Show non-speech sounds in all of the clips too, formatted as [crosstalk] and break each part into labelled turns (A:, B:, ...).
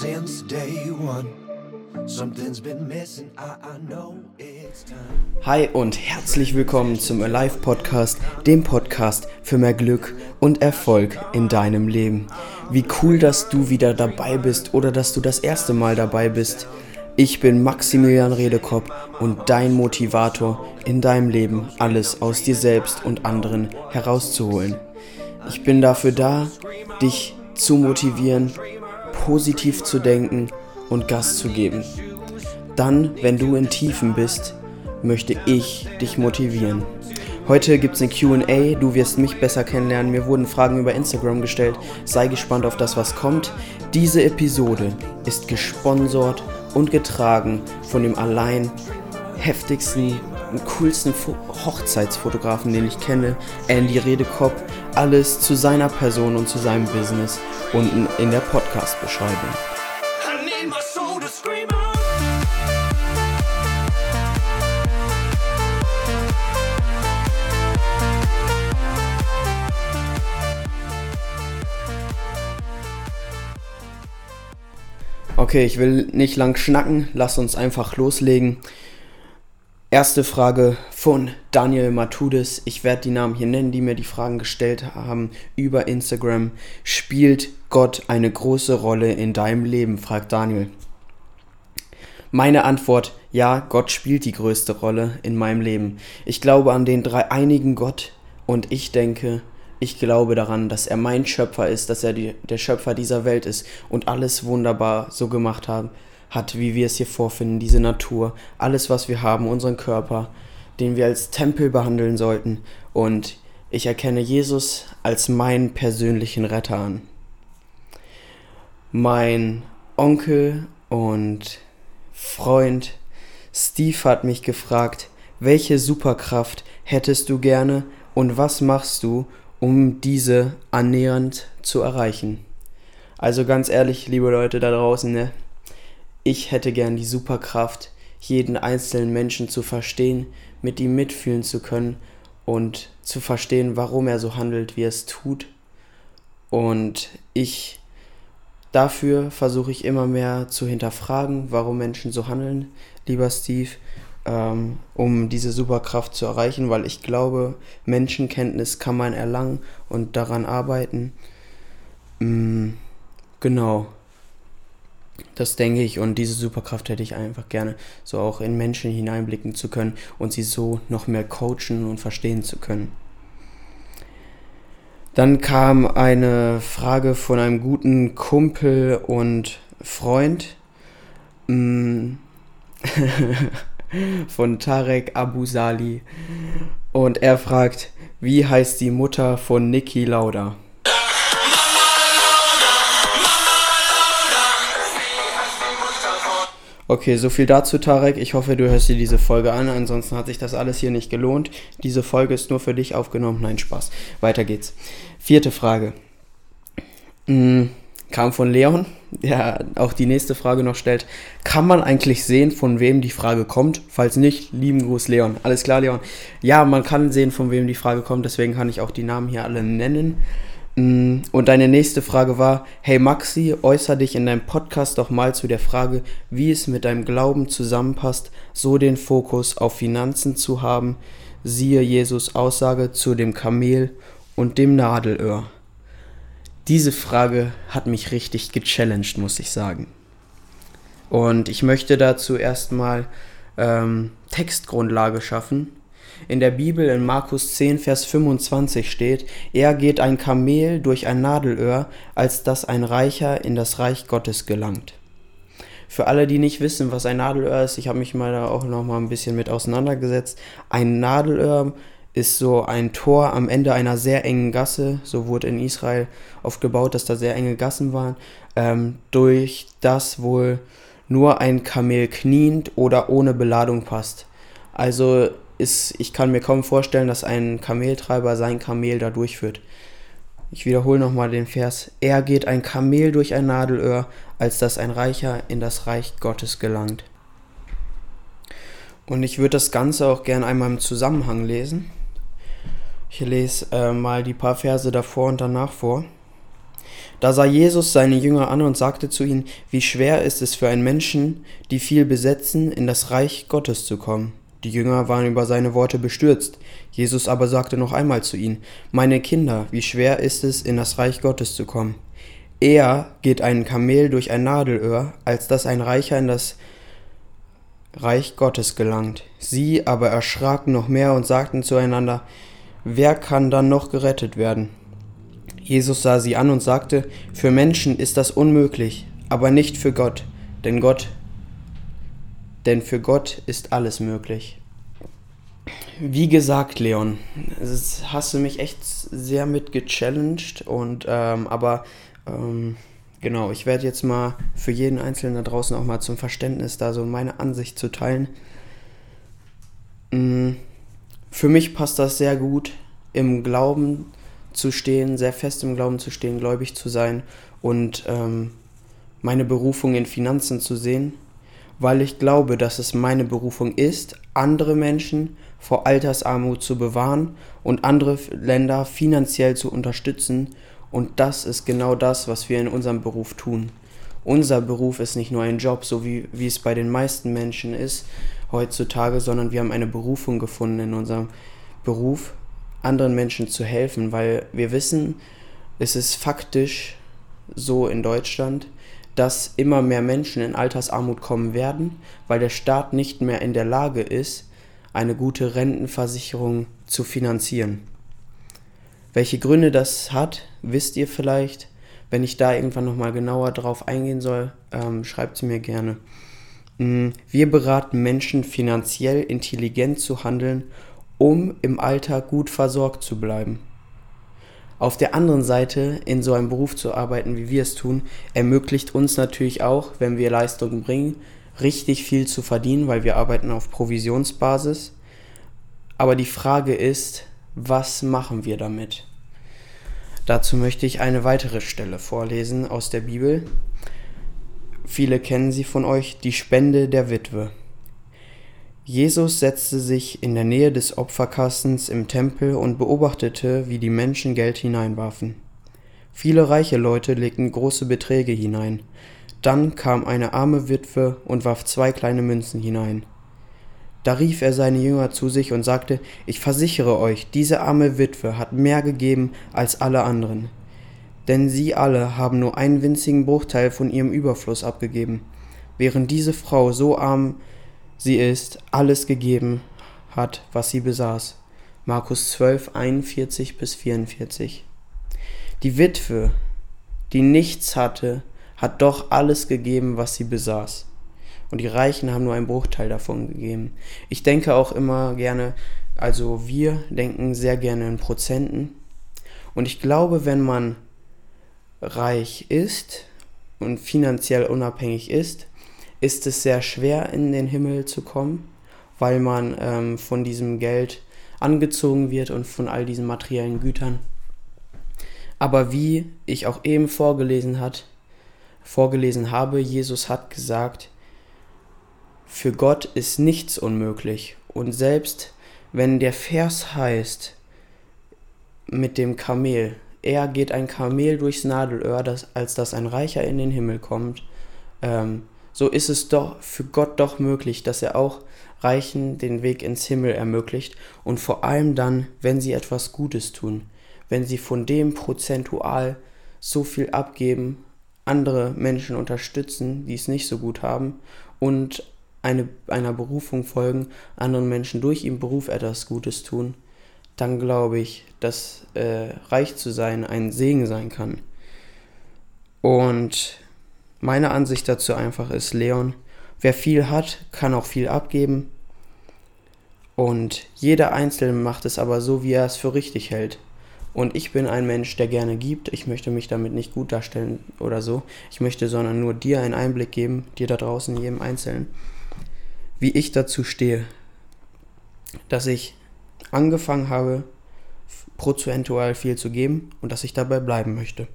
A: since day one. Something's been missing, I, I know it's time.
B: Hi und herzlich willkommen zum Alive Podcast, dem Podcast für mehr Glück und Erfolg in deinem Leben. Wie cool, dass du wieder dabei bist oder dass du das erste Mal dabei bist. Ich bin Maximilian Redekopp und dein Motivator in deinem Leben, alles aus dir selbst und anderen herauszuholen. Ich bin dafür da, dich zu motivieren, positiv zu denken und Gas zu geben. Dann, wenn du in Tiefen bist, möchte ich dich motivieren. Heute gibt es eine QA, du wirst mich besser kennenlernen. Mir wurden Fragen über Instagram gestellt. Sei gespannt auf das, was kommt. Diese Episode ist gesponsert und getragen von dem allein heftigsten coolsten Fo Hochzeitsfotografen, den ich kenne, Andy Redekopp. Alles zu seiner Person und zu seinem Business unten in der Podcast-Beschreibung. Okay, ich will nicht lang schnacken, lass uns einfach loslegen. Erste Frage von Daniel Matudis. Ich werde die Namen hier nennen, die mir die Fragen gestellt haben über Instagram. Spielt Gott eine große Rolle in deinem Leben? fragt Daniel. Meine Antwort, ja, Gott spielt die größte Rolle in meinem Leben. Ich glaube an den dreieinigen Gott und ich denke, ich glaube daran, dass er mein Schöpfer ist, dass er die, der Schöpfer dieser Welt ist und alles wunderbar so gemacht hat, hat, wie wir es hier vorfinden, diese Natur, alles, was wir haben, unseren Körper, den wir als Tempel behandeln sollten. Und ich erkenne Jesus als meinen persönlichen Retter an. Mein Onkel und Freund Steve hat mich gefragt, welche Superkraft hättest du gerne und was machst du, um diese annähernd zu erreichen? Also ganz ehrlich, liebe Leute da draußen, ne? Ich hätte gern die Superkraft, jeden einzelnen Menschen zu verstehen, mit ihm mitfühlen zu können und zu verstehen, warum er so handelt, wie er es tut. Und ich dafür versuche ich immer mehr zu hinterfragen, warum Menschen so handeln, lieber Steve, ähm, um diese Superkraft zu erreichen, weil ich glaube, Menschenkenntnis kann man erlangen und daran arbeiten. Mm, genau. Das denke ich und diese Superkraft hätte ich einfach gerne, so auch in Menschen hineinblicken zu können und sie so noch mehr coachen und verstehen zu können. Dann kam eine Frage von einem guten Kumpel und Freund mm, [laughs] von Tarek Abu Sali und er fragt, wie heißt die Mutter von Niki Lauda? Okay, so viel dazu, Tarek. Ich hoffe, du hörst dir diese Folge an. Ansonsten hat sich das alles hier nicht gelohnt. Diese Folge ist nur für dich aufgenommen. Nein, Spaß. Weiter geht's. Vierte Frage. Mm, kam von Leon, der auch die nächste Frage noch stellt. Kann man eigentlich sehen, von wem die Frage kommt? Falls nicht, lieben Gruß, Leon. Alles klar, Leon? Ja, man kann sehen, von wem die Frage kommt. Deswegen kann ich auch die Namen hier alle nennen. Mm, Und deine nächste Frage war, hey Maxi, äußer dich in deinem Podcast doch mal zu der Frage, wie es mit deinem Glauben zusammenpasst, so den Fokus auf Finanzen zu haben, siehe Jesus Aussage zu dem Kamel und dem Nadelöhr. Diese Frage hat mich richtig gechallenged, muss ich sagen. Und ich möchte dazu erstmal ähm, Textgrundlage schaffen. In der Bibel in Markus 10, Vers 25 steht, er geht ein Kamel durch ein Nadelöhr, als dass ein Reicher in das Reich Gottes gelangt. Für alle, die nicht wissen, was ein Nadelöhr ist, ich habe mich mal da auch noch mal ein bisschen mit auseinandergesetzt. Ein Nadelöhr ist so ein Tor am Ende einer sehr engen Gasse. So wurde in Israel oft gebaut, dass da sehr enge Gassen waren, ähm, durch das wohl nur ein Kamel kniend oder ohne Beladung passt. Also ist, ich kann mir kaum vorstellen, dass ein Kameltreiber sein Kamel da durchführt. Ich wiederhole nochmal den Vers. Er geht ein Kamel durch ein Nadelöhr, als dass ein Reicher in das Reich Gottes gelangt. Und ich würde das Ganze auch gern einmal im Zusammenhang lesen. Ich lese äh, mal die paar Verse davor und danach vor. Da sah Jesus seine Jünger an und sagte zu ihnen, wie schwer ist es für einen Menschen, die viel besetzen, in das Reich Gottes zu kommen. Die Jünger waren über seine Worte bestürzt. Jesus aber sagte noch einmal zu ihnen, Meine Kinder, wie schwer ist es, in das Reich Gottes zu kommen. Eher geht ein Kamel durch ein Nadelöhr, als dass ein Reicher in das Reich Gottes gelangt. Sie aber erschraken noch mehr und sagten zueinander, Wer kann dann noch gerettet werden? Jesus sah sie an und sagte, Für Menschen ist das unmöglich, aber nicht für Gott, denn Gott denn für Gott ist alles möglich. Wie gesagt, Leon, hast du mich echt sehr mit gechallenged und ähm, aber ähm, genau, ich werde jetzt mal für jeden Einzelnen da draußen auch mal zum Verständnis da so meine Ansicht zu teilen. Mhm. Für mich passt das sehr gut, im Glauben zu stehen, sehr fest im Glauben zu stehen, gläubig zu sein und ähm, meine Berufung in Finanzen zu sehen weil ich glaube, dass es meine Berufung ist, andere Menschen vor Altersarmut zu bewahren und andere Länder finanziell zu unterstützen. Und das ist genau das, was wir in unserem Beruf tun. Unser Beruf ist nicht nur ein Job, so wie, wie es bei den meisten Menschen ist heutzutage, sondern wir haben eine Berufung gefunden in unserem Beruf, anderen Menschen zu helfen, weil wir wissen, es ist faktisch so in Deutschland, dass immer mehr Menschen in Altersarmut kommen werden, weil der Staat nicht mehr in der Lage ist, eine gute Rentenversicherung zu finanzieren. Welche Gründe das hat, wisst ihr vielleicht. Wenn ich da irgendwann nochmal genauer drauf eingehen soll, ähm, schreibt sie mir gerne. Mm, wir beraten Menschen finanziell intelligent zu handeln, um im Alter gut versorgt zu bleiben. Auf der anderen Seite, in so einem Beruf zu arbeiten, wie wir es tun, ermöglicht uns natürlich auch, wenn wir Leistungen bringen, richtig viel zu verdienen, weil wir arbeiten auf Provisionsbasis. Aber die Frage ist, was machen wir damit? Dazu möchte ich eine weitere Stelle vorlesen aus der Bibel. Viele kennen sie von euch, die Spende der Witwe. Jesus setzte sich in der Nähe des Opferkastens im Tempel und beobachtete, wie die Menschen Geld hineinwarfen. Viele reiche Leute legten große Beträge hinein. Dann kam eine arme Witwe und warf zwei kleine Münzen hinein. Da rief er seine Jünger zu sich und sagte, Ich versichere euch, diese arme Witwe hat mehr gegeben als alle anderen. Denn sie alle haben nur einen winzigen Bruchteil von ihrem Überfluss abgegeben, während diese Frau so arm sie ist, alles gegeben hat, was sie besaß. Markus 12, 41 bis 44. Die Witwe, die nichts hatte, hat doch alles gegeben, was sie besaß. Und die Reichen haben nur einen Bruchteil davon gegeben. Ich denke auch immer gerne, also wir denken sehr gerne in Prozenten. Und ich glaube, wenn man reich ist und finanziell unabhängig ist, ist es sehr schwer, in den Himmel zu kommen, weil man ähm, von diesem Geld angezogen wird und von all diesen materiellen Gütern. Aber wie ich auch eben vorgelesen hat, vorgelesen habe, Jesus hat gesagt, für Gott ist nichts unmöglich. Und selbst wenn der Vers heißt, mit dem Kamel, eher geht ein Kamel durchs Nadelöhr, das, als dass ein Reicher in den Himmel kommt, ähm, so ist es doch für Gott doch möglich, dass er auch Reichen den Weg ins Himmel ermöglicht und vor allem dann, wenn sie etwas Gutes tun, wenn sie von dem prozentual so viel abgeben, andere Menschen unterstützen, die es nicht so gut haben und eine, einer Berufung folgen, anderen Menschen durch ihren Beruf etwas Gutes tun, dann glaube ich, dass äh, reich zu sein ein Segen sein kann. Und meine Ansicht dazu einfach ist, Leon, wer viel hat, kann auch viel abgeben. Und jeder Einzelne macht es aber so, wie er es für richtig hält. Und ich bin ein Mensch, der gerne gibt. Ich möchte mich damit nicht gut darstellen oder so. Ich möchte sondern nur dir einen Einblick geben, dir da draußen, jedem Einzelnen, wie ich dazu stehe. Dass ich angefangen habe, prozentual viel zu geben und dass ich dabei bleiben möchte.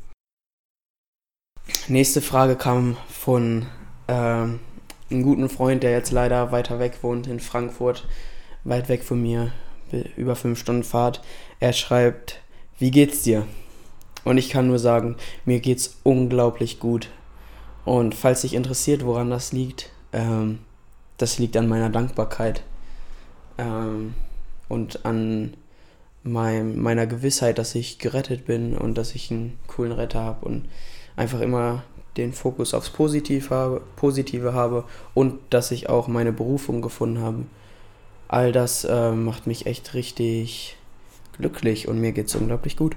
B: Nächste Frage kam von ähm, einem guten Freund, der jetzt leider weiter weg wohnt in Frankfurt, weit weg von mir, über fünf Stunden Fahrt. Er schreibt, wie geht's dir? Und ich kann nur sagen, mir geht's unglaublich gut. Und falls dich interessiert, woran das liegt, ähm, das liegt an meiner Dankbarkeit ähm, und an mein, meiner Gewissheit, dass ich gerettet bin und dass ich einen coolen Retter habe und einfach immer den Fokus aufs Positiv habe, Positive habe und dass ich auch meine Berufung gefunden habe. All das äh, macht mich echt richtig glücklich und mir geht es unglaublich gut.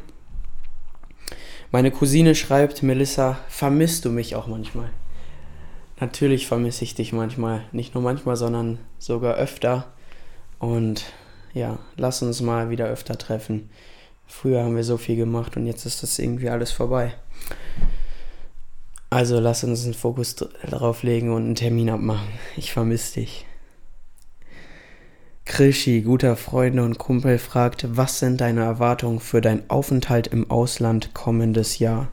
B: Meine Cousine schreibt, Melissa, vermisst du mich auch manchmal? Natürlich vermisse ich dich manchmal. Nicht nur manchmal, sondern sogar öfter. Und ja, lass uns mal wieder öfter treffen. Früher haben wir so viel gemacht und jetzt ist das irgendwie alles vorbei. Also lass uns einen Fokus darauf legen und einen Termin abmachen. Ich vermisse dich. Krischi, guter Freund und Kumpel, fragt, was sind deine Erwartungen für deinen Aufenthalt im Ausland kommendes Jahr?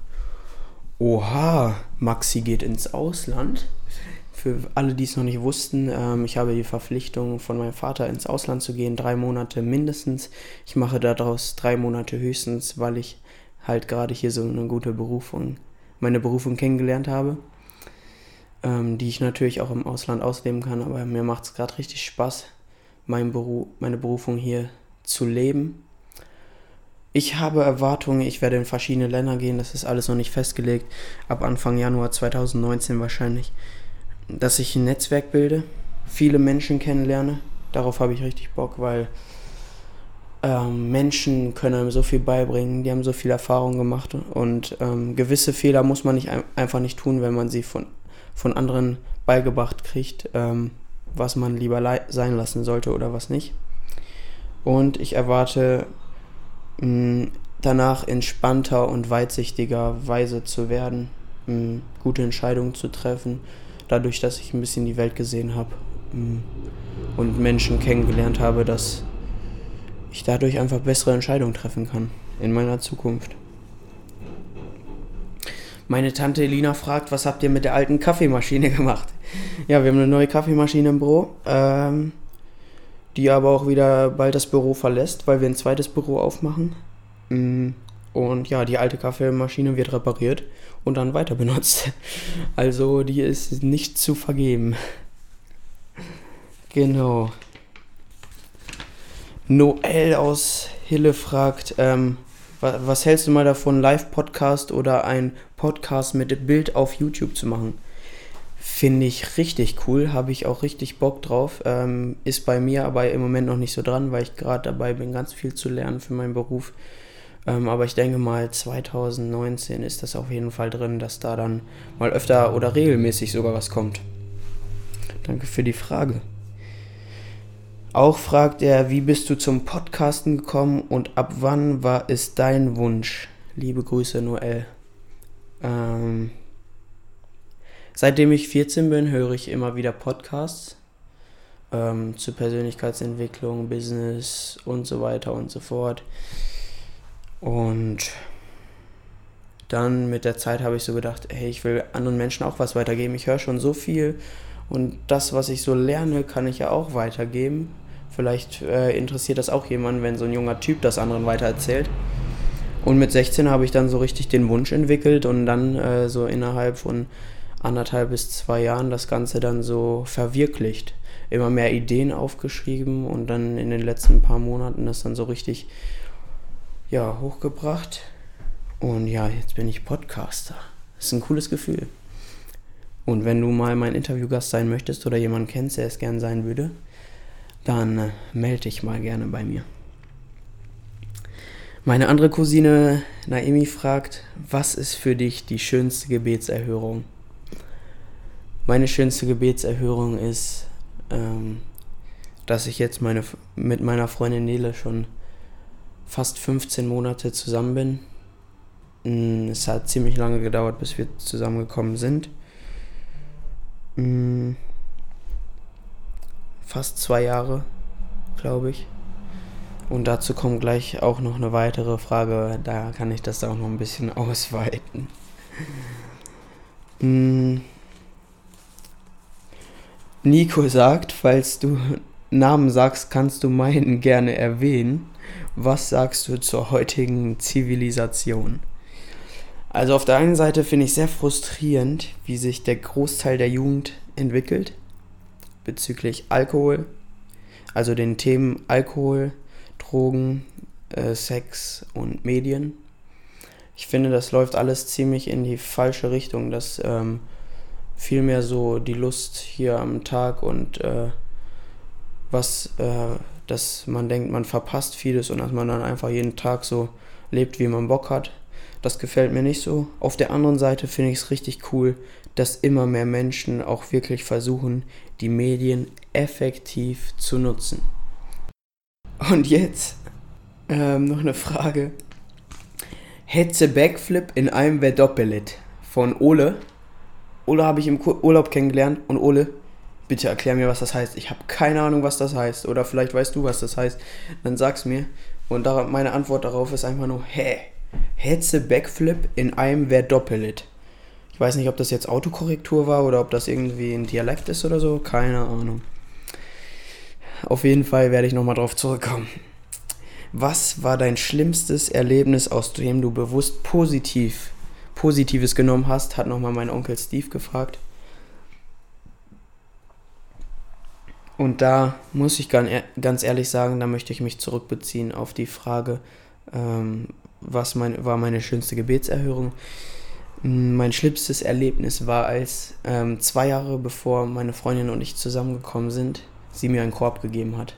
B: Oha, Maxi geht ins Ausland. Für alle, die es noch nicht wussten, ähm, ich habe die Verpflichtung von meinem Vater ins Ausland zu gehen, drei Monate mindestens. Ich mache daraus drei Monate höchstens, weil ich halt gerade hier so eine gute Berufung, meine Berufung kennengelernt habe, ähm, die ich natürlich auch im Ausland ausleben kann, aber mir macht es gerade richtig Spaß mein Beruf, meine Berufung hier zu leben. Ich habe Erwartungen, ich werde in verschiedene Länder gehen, das ist alles noch nicht festgelegt, ab Anfang Januar 2019 wahrscheinlich, dass ich ein Netzwerk bilde, viele Menschen kennenlerne. Darauf habe ich richtig Bock, weil ähm, Menschen können einem so viel beibringen, die haben so viel Erfahrung gemacht und ähm, gewisse Fehler muss man nicht einfach nicht tun, wenn man sie von, von anderen beigebracht kriegt. Ähm, was man lieber sein lassen sollte oder was nicht. Und ich erwarte mh, danach entspannter und weitsichtiger Weise zu werden, mh, gute Entscheidungen zu treffen, dadurch, dass ich ein bisschen die Welt gesehen habe und Menschen kennengelernt habe, dass ich dadurch einfach bessere Entscheidungen treffen kann in meiner Zukunft. Meine Tante Elina fragt, was habt ihr mit der alten Kaffeemaschine [laughs] gemacht? Ja, wir haben eine neue Kaffeemaschine im Büro, ähm, die aber auch wieder bald das Büro verlässt, weil wir ein zweites Büro aufmachen. Mm, und ja, die alte Kaffeemaschine wird repariert und dann weiter benutzt. [laughs] Also die ist nicht zu vergeben. [laughs] Genau. Noel aus Hille fragt, ähm, was hältst du mal davon, Live-Podcast oder ein Podcast mit Bild auf YouTube zu machen? Finde ich richtig cool, habe ich auch richtig Bock drauf. Ähm, ist bei mir aber im Moment noch nicht so dran, weil ich gerade dabei bin, ganz viel zu lernen für meinen Beruf. Ähm, aber ich denke mal, 2019 ist das auf jeden Fall drin, dass da dann mal öfter oder regelmäßig sogar was kommt. Danke für die Frage. Auch fragt er, wie bist du zum Podcasten gekommen und ab wann war es dein Wunsch? Liebe Grüße, Noel. Ähm, seitdem ich 14 bin, höre ich immer wieder Podcasts ähm, zu Persönlichkeitsentwicklung, Business und so weiter und so fort. Und dann mit der Zeit habe ich so gedacht, hey, ich will anderen Menschen auch was weitergeben. Ich höre schon so viel und das, was ich so lerne, kann ich ja auch weitergeben. Vielleicht äh, interessiert das auch jemanden, wenn so ein junger Typ das anderen weitererzählt. Und mit 16 habe ich dann so richtig den Wunsch entwickelt und dann äh, so innerhalb von anderthalb bis zwei Jahren das Ganze dann so verwirklicht. Immer mehr Ideen aufgeschrieben und dann in den letzten paar Monaten das dann so richtig ja, hochgebracht. Und ja, jetzt bin ich Podcaster. Das ist ein cooles Gefühl. Und wenn du mal mein Interviewgast sein möchtest oder jemanden kennst, der es gern sein würde, dann äh, melde dich mal gerne bei mir. Meine andere Cousine Naemi fragt, was ist für dich die schönste Gebetserhörung? Meine schönste Gebetserhörung ist, ähm, dass ich jetzt meine, mit meiner Freundin Nele schon fast 15 Monate zusammen bin. Mm, es hat ziemlich lange gedauert, bis wir zusammengekommen sind. Fast zwei Jahre, glaube ich. Und dazu kommt gleich auch noch eine weitere Frage, da kann ich das auch noch ein bisschen [laughs] ausweiten. Hm. Nico sagt, falls du Namen sagst, kannst du meinen gerne erwähnen. Was sagst du zur heutigen Zivilisation? Also auf der einen Seite finde ich sehr frustrierend, wie sich der Großteil der Jugend entwickelt bezüglich Alkohol, also den Themen Alkohol, Drogen, äh, Sex und Medien. Ich finde, das läuft alles ziemlich in die falsche Richtung, dass ähm, vielmehr so die Lust hier am Tag und äh, was, äh, dass man denkt, man verpasst vieles und dass man dann einfach jeden Tag so lebt, wie man Bock hat. Das gefällt mir nicht so. Auf der anderen Seite finde ich es richtig cool, dass immer mehr Menschen auch wirklich versuchen, die Medien effektiv zu nutzen. Und jetzt ähm, noch eine Frage. Hetze Backflip in einem wäre Doppelit von Ole. Ole habe ich im Urlaub kennengelernt und Ole, bitte erklär mir, was das heißt. Ich habe keine Ahnung, was das heißt. Oder vielleicht weißt du, was das heißt. Dann sag's mir. Und meine Antwort darauf ist einfach nur, hä? Hetze Backflip in einem wäre Doppelit. Ich weiß nicht, ob das jetzt Autokorrektur war oder ob das irgendwie ein Dialekt ist oder so. Keine Ahnung. Auf jeden Fall werde ich nochmal drauf zurückkommen. Was war dein schlimmstes Erlebnis, aus dem du bewusst positiv, Positives genommen hast? Hat nochmal mein Onkel Steve gefragt. Und da muss ich ganz ehrlich sagen, da möchte ich mich zurückbeziehen auf die Frage, ähm, was mein, war meine schönste Gebetserhörung. Mein schlimmstes Erlebnis war, als ähm, zwei Jahre bevor meine Freundin und ich zusammengekommen sind, sie mir einen Korb gegeben hat.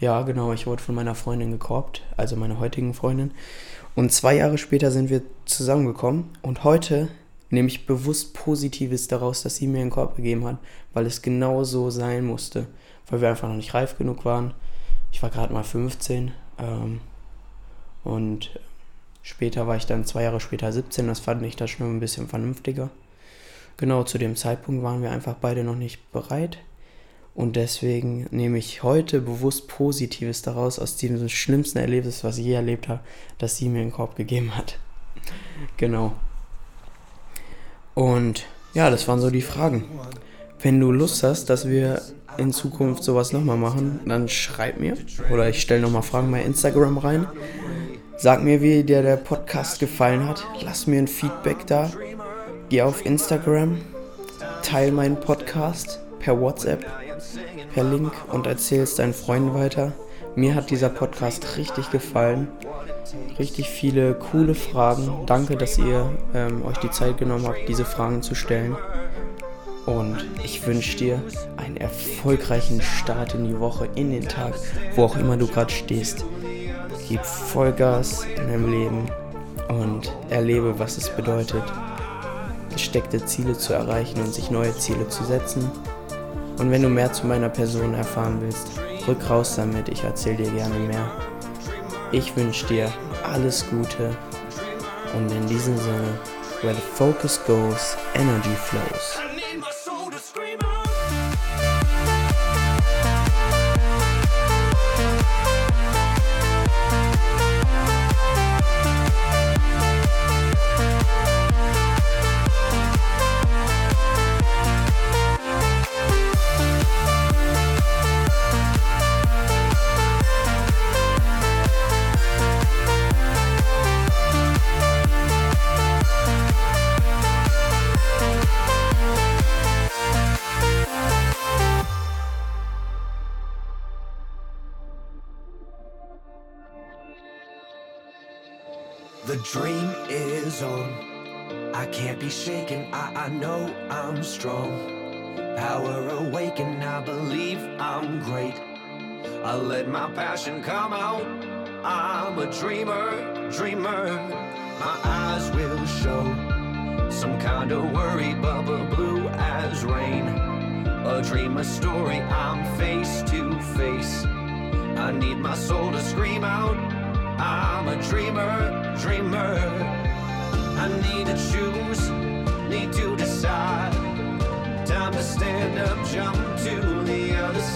B: Ja, genau, ich wurde von meiner Freundin gekorbt, also meiner heutigen Freundin. Und zwei Jahre später sind wir zusammengekommen und heute nehme ich bewusst Positives daraus, dass sie mir einen Korb gegeben hat, weil es genau so sein musste, weil wir einfach noch nicht reif genug waren. Ich war gerade mal 15 ähm, und Später war ich dann zwei Jahre später 17, das fand ich da schon ein bisschen vernünftiger. Genau zu dem Zeitpunkt waren wir einfach beide noch nicht bereit. Und deswegen nehme ich heute bewusst Positives daraus aus diesem schlimmsten Erlebnis, was ich je erlebt habe, dass sie mir einen Korb gegeben hat. [laughs] Genau. Und ja, das waren so die Fragen. Wenn du Lust hast, dass wir in Zukunft sowas nochmal machen, dann schreib mir. Oder ich stelle nochmal Fragen bei Instagram rein. Sag mir, wie dir der Podcast gefallen hat. Lass mir ein Feedback da. Geh auf Instagram, teile meinen Podcast per WhatsApp, per Link und erzähl es deinen Freunden weiter. Mir hat dieser Podcast richtig gefallen. Richtig viele coole Fragen. Danke, dass ihr ähm, euch die Zeit genommen habt, diese Fragen zu stellen. Und ich wünsche dir einen erfolgreichen Start in die Woche, in den Tag, wo auch immer du gerade stehst. Gib Vollgas in deinem Leben und erlebe, was es bedeutet, gesteckte Ziele zu erreichen und sich neue Ziele zu setzen. Und wenn du mehr zu meiner Person erfahren willst, rück raus damit, ich erzähle dir gerne mehr. Ich wünsche dir alles Gute und in diesem Sinne, where the focus goes, energy flows.
A: The dream is on. I can't be shaken. I, I know I'm strong. Power awaken. I believe I'm great. I let my passion come out. I'm a dreamer, dreamer. My eyes will show some kind of worry, bubble blue as rain. A dream, a story. I'm face to face. I need my soul to scream out. I'm a dreamer, dreamer. I need to choose, need to decide. Time to stand up, jump to the other side.